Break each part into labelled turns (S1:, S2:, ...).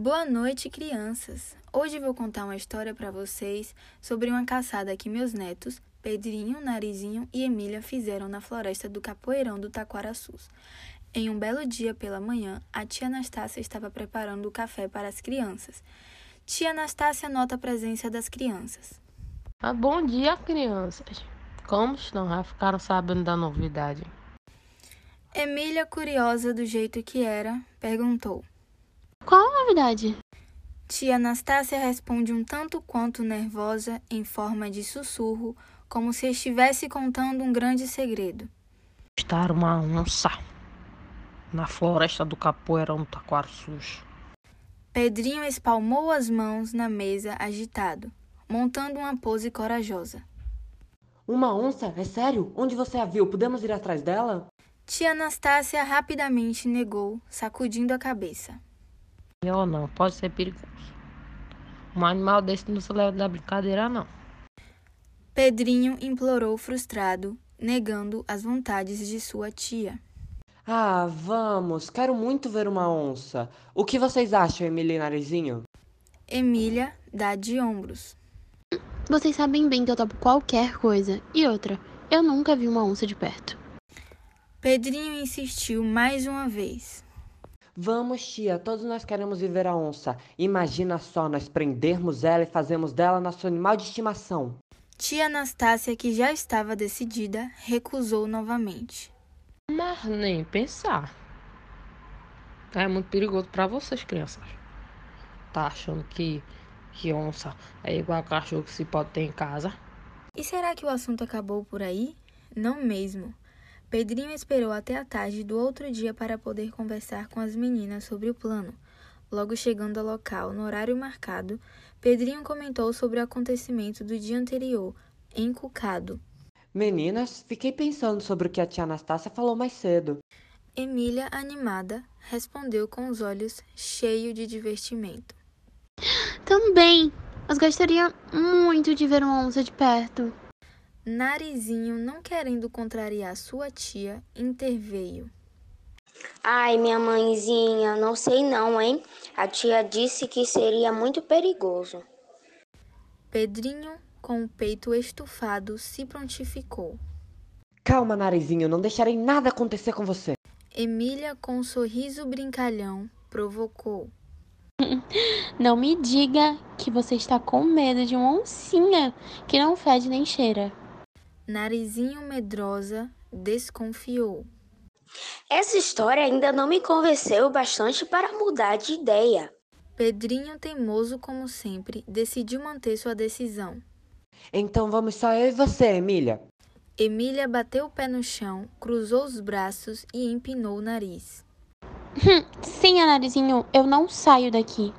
S1: Boa noite, crianças! Hoje vou contar uma história para vocês sobre uma caçada que meus netos, Pedrinho, Narizinho e Emília fizeram na floresta do Capoeirão do Taquaraçus. Em um belo dia pela manhã, a tia Anastácia estava preparando o café para as crianças. Tia Anastácia nota a presença das crianças.
S2: Ah, bom dia, crianças. Como estão? Já ficaram sabendo da novidade?
S1: Emília, curiosa do jeito que era, perguntou.
S3: Qual a novidade?
S1: Tia Anastácia responde um tanto quanto nervosa, em forma de sussurro, como se estivesse contando um grande segredo.
S2: Estar uma onça na floresta do Capoeirão do Taquaraçus.
S1: Pedrinho espalmou as mãos na mesa agitado, montando uma pose corajosa.
S4: Uma onça? É sério? Onde você a viu? Podemos ir atrás dela?
S1: Tia Anastácia rapidamente negou, sacudindo a cabeça.
S2: Eu não, pode ser perigoso. Um animal desse não se leva da brincadeira, não.
S1: Pedrinho implorou frustrado, negando as vontades de sua tia.
S4: Ah, vamos. Quero muito ver uma onça. O que vocês acham, Emília e Narizinho?
S1: Emília dá de ombros.
S3: Vocês sabem bem que eu topo qualquer coisa. E outra, eu nunca vi uma onça de perto.
S1: Pedrinho insistiu mais uma vez.
S4: Vamos, tia. Todos nós queremos viver a onça. Imagina só nós prendermos ela e fazemos dela nosso animal de estimação.
S1: Tia Anastácia, que já estava decidida, recusou novamente.
S2: Mas nem pensar. É muito perigoso para vocês, crianças. Tá achando que, que onça é igual a cachorro que se pode ter em casa?
S1: E será que o assunto acabou por aí? Não mesmo. Pedrinho esperou até a tarde do outro dia para poder conversar com as meninas sobre o plano. Logo chegando ao local, no horário marcado, Pedrinho comentou sobre o acontecimento do dia anterior, encucado.
S4: Meninas, fiquei pensando sobre o que a tia Anastácia falou mais cedo.
S1: Emília, animada, respondeu com os olhos cheios de divertimento.
S3: Também! Mas gostaria muito de ver uma onça de perto.
S1: Narizinho, não querendo contrariar sua tia, interveio.
S5: Ai, minha mãezinha, não sei não, hein? A tia disse que seria muito perigoso.
S1: Pedrinho, com o peito estufado, se prontificou.
S4: Calma, Narizinho, não deixarei nada acontecer com você.
S1: Emília, com um sorriso brincalhão, provocou.
S3: Não me diga que você está com medo de uma oncinha que não fede nem cheira.
S1: Narizinho medrosa desconfiou.
S5: Essa história ainda não me convenceu bastante para mudar de ideia.
S1: Pedrinho, teimoso como sempre, decidiu manter sua decisão.
S4: Então vamos só eu e você, Emília.
S1: Emília bateu o pé no chão, cruzou os braços e empinou o nariz.
S3: Sim, Narizinho, eu não saio daqui.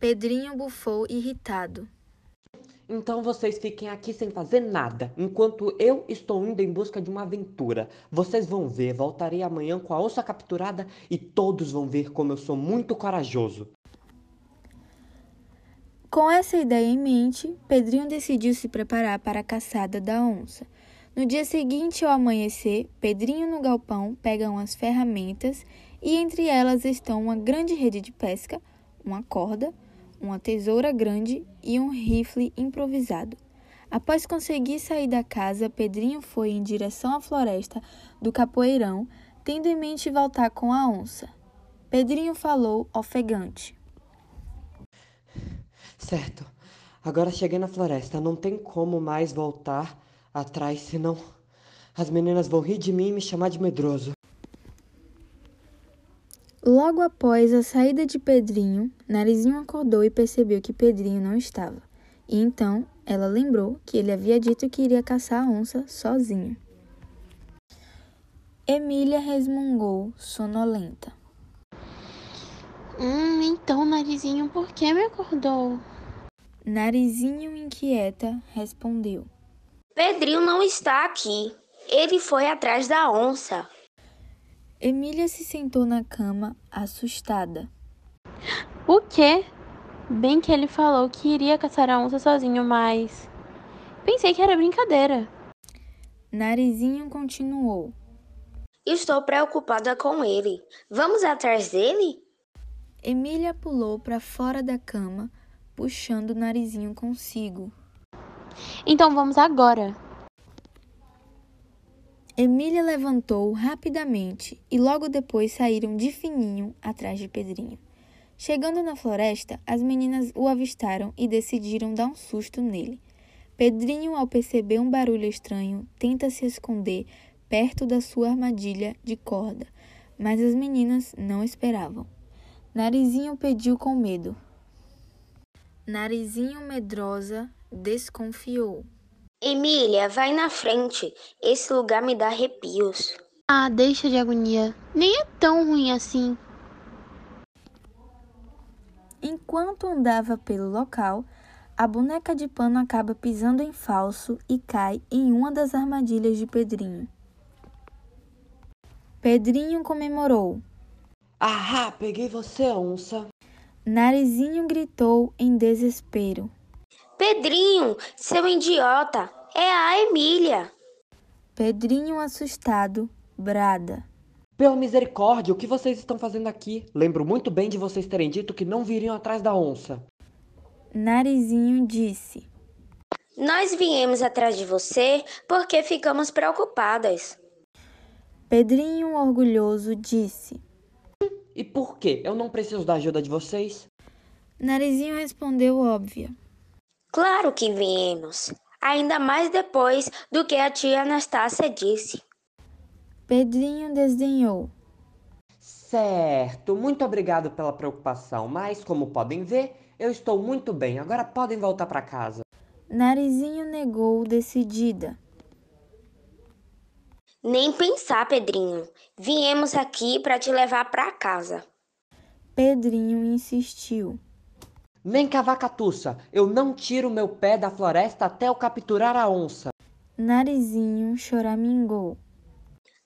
S1: Pedrinho bufou irritado.
S4: Então vocês fiquem aqui sem fazer nada, enquanto eu estou indo em busca de uma aventura. Vocês vão ver, voltarei amanhã com a onça capturada e todos vão ver como eu sou muito corajoso.
S1: Com essa ideia em mente, Pedrinho decidiu se preparar para a caçada da onça. No dia seguinte, ao amanhecer, Pedrinho no galpão pega umas ferramentas e entre elas estão uma grande rede de pesca, uma corda, uma tesoura grande e um rifle improvisado. Após conseguir sair da casa, Pedrinho foi em direção à floresta do Capoeirão, tendo em mente voltar com a onça. Pedrinho falou ofegante.
S4: Certo. Agora cheguei na floresta. Não tem como mais voltar atrás, senão as meninas vão rir de mim e me chamar de medroso.
S1: Logo após a saída de Pedrinho, Narizinho acordou e percebeu que Pedrinho não estava. E então ela lembrou que ele havia dito que iria caçar a onça sozinho. Emília resmungou, sonolenta.
S3: Hum, então, Narizinho, por que me acordou?
S1: Narizinho inquieta respondeu.
S5: Pedrinho não está aqui. Ele foi atrás da onça.
S1: Emília se sentou na cama, assustada.
S3: O quê? Bem que ele falou que iria caçar a onça sozinho, mas. Pensei que era brincadeira.
S1: Narizinho continuou.
S5: Estou preocupada com ele. Vamos atrás dele?
S1: Emília pulou para fora da cama, puxando o narizinho consigo.
S3: Então vamos agora.
S1: Emília levantou rapidamente e logo depois saíram de fininho atrás de Pedrinho. Chegando na floresta, as meninas o avistaram e decidiram dar um susto nele. Pedrinho, ao perceber um barulho estranho, tenta se esconder perto da sua armadilha de corda, mas as meninas não esperavam. Narizinho pediu com medo. Narizinho medrosa desconfiou.
S5: Emília, vai na frente. Esse lugar me dá arrepios.
S3: Ah, deixa de agonia. Nem é tão ruim assim.
S1: Enquanto andava pelo local, a boneca de pano acaba pisando em falso e cai em uma das armadilhas de Pedrinho. Pedrinho comemorou.
S4: Ahá, peguei você, onça.
S1: Narizinho gritou em desespero.
S5: Pedrinho, seu idiota, é a Emília.
S1: Pedrinho, assustado, brada.
S4: Pela misericórdia, o que vocês estão fazendo aqui? Lembro muito bem de vocês terem dito que não viriam atrás da onça.
S1: Narizinho disse.
S5: Nós viemos atrás de você porque ficamos preocupadas.
S1: Pedrinho, orgulhoso, disse.
S4: E por quê? Eu não preciso da ajuda de vocês?
S1: Narizinho respondeu óbvia.
S5: Claro que viemos. Ainda mais depois do que a tia Anastácia disse.
S1: Pedrinho desdenhou.
S4: Certo, muito obrigado pela preocupação, mas como podem ver, eu estou muito bem. Agora podem voltar para casa.
S1: Narizinho negou decidida.
S5: Nem pensar, Pedrinho. Viemos aqui para te levar para casa.
S1: Pedrinho insistiu.
S4: Nem cavacatuça, eu não tiro meu pé da floresta até eu capturar a onça.
S1: Narizinho choramingou.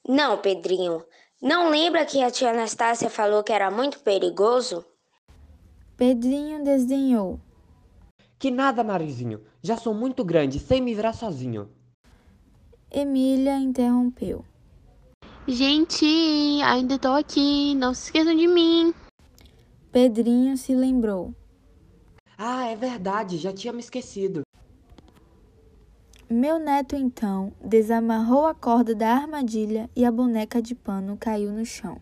S5: Não, Pedrinho. Não lembra que a tia Anastácia falou que era muito perigoso?
S1: Pedrinho desdenhou.
S4: Que nada, Narizinho. Já sou muito grande, sem me virar sozinho.
S1: Emília interrompeu.
S3: Gente, ainda tô aqui. Não se esqueçam de mim.
S1: Pedrinho se lembrou.
S4: Ah, é verdade, já tinha me esquecido.
S1: Meu neto então desamarrou a corda da armadilha e a boneca de pano caiu no chão.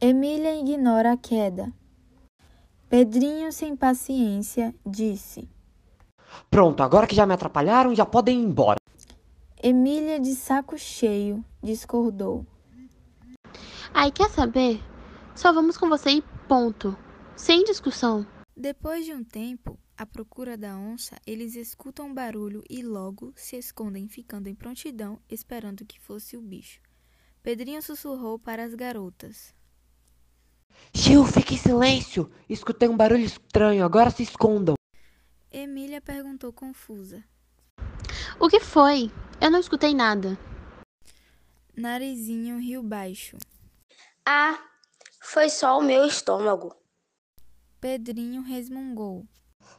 S1: Emília ignora a queda. Pedrinho, sem paciência, disse:
S4: Pronto, agora que já me atrapalharam, já podem ir embora.
S1: Emília, de saco cheio, discordou.
S3: Ai, quer saber? Só vamos com você e ponto. Sem discussão.
S1: Depois de um tempo, à procura da onça, eles escutam um barulho e logo se escondem, ficando em prontidão, esperando que fosse o bicho. Pedrinho sussurrou para as garotas.
S4: Gil, fique em silêncio! Escutei um barulho estranho, agora se escondam.
S1: Emília perguntou confusa.
S3: O que foi? Eu não escutei nada.
S1: Narizinho riu baixo.
S5: Ah, foi só o meu estômago.
S1: Pedrinho resmungou.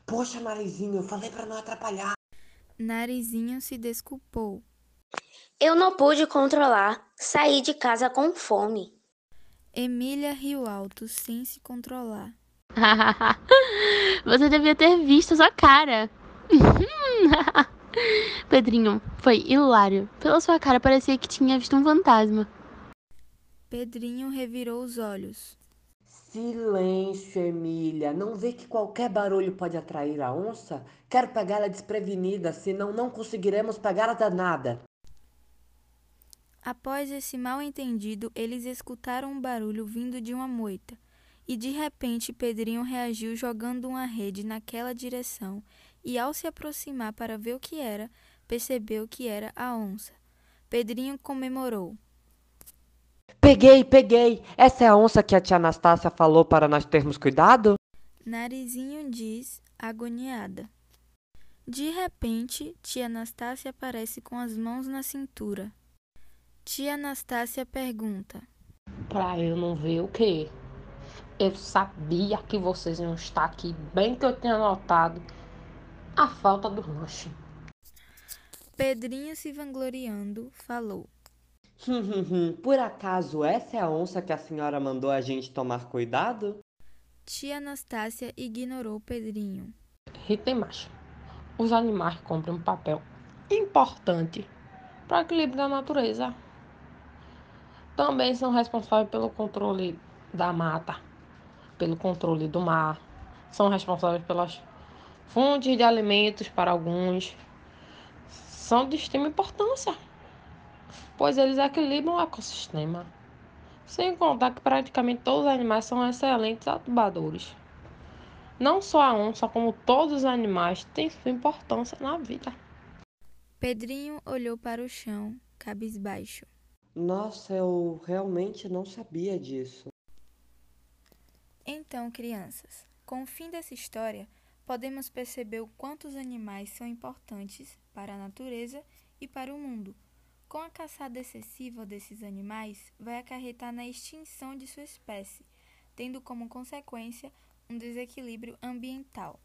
S4: Poxa, Narizinho, eu falei para não atrapalhar.
S1: Narizinho se desculpou.
S5: Eu não pude controlar. Saí de casa com fome.
S1: Emília riu alto, sem se controlar.
S3: Você devia ter visto sua cara. Pedrinho, foi hilário. Pela sua cara parecia que tinha visto um fantasma.
S1: Pedrinho revirou os olhos.
S4: Silêncio, Emília. Não vê que qualquer barulho pode atrair a onça? Quero pegá-la desprevenida, senão não conseguiremos pegar a danada.
S1: Após esse mal-entendido, eles escutaram um barulho vindo de uma moita. E de repente Pedrinho reagiu jogando uma rede naquela direção e, ao se aproximar para ver o que era, percebeu que era a onça. Pedrinho comemorou.
S4: Peguei, peguei! Essa é a onça que a tia Anastácia falou para nós termos cuidado?
S1: Narizinho diz, agoniada. De repente, tia Anastácia aparece com as mãos na cintura. Tia Anastácia pergunta:
S2: Pra eu não ver o quê? Eu sabia que vocês iam estar aqui, bem que eu tinha notado a falta do lanche.
S1: Pedrinho, se vangloriando, falou:
S4: Por acaso essa é a onça que a senhora mandou a gente tomar cuidado?
S1: Tia Anastácia ignorou Pedrinho.
S2: E tem mais. Os animais cumprem um papel importante para o equilíbrio da natureza. Também são responsáveis pelo controle da mata, pelo controle do mar, são responsáveis pelas fontes de alimentos para alguns, são de extrema importância, pois eles equilibram o ecossistema. Sem contar que praticamente todos os animais são excelentes atubadores. Não só a onça, como todos os animais têm sua importância na vida.
S1: Pedrinho olhou para o chão, cabisbaixo.
S4: Nossa, eu realmente não sabia disso.
S1: Então, crianças, com o fim dessa história, podemos perceber o quanto os animais são importantes para a natureza e para o mundo. Com a caçada excessiva desses animais, vai acarretar na extinção de sua espécie, tendo como consequência um desequilíbrio ambiental.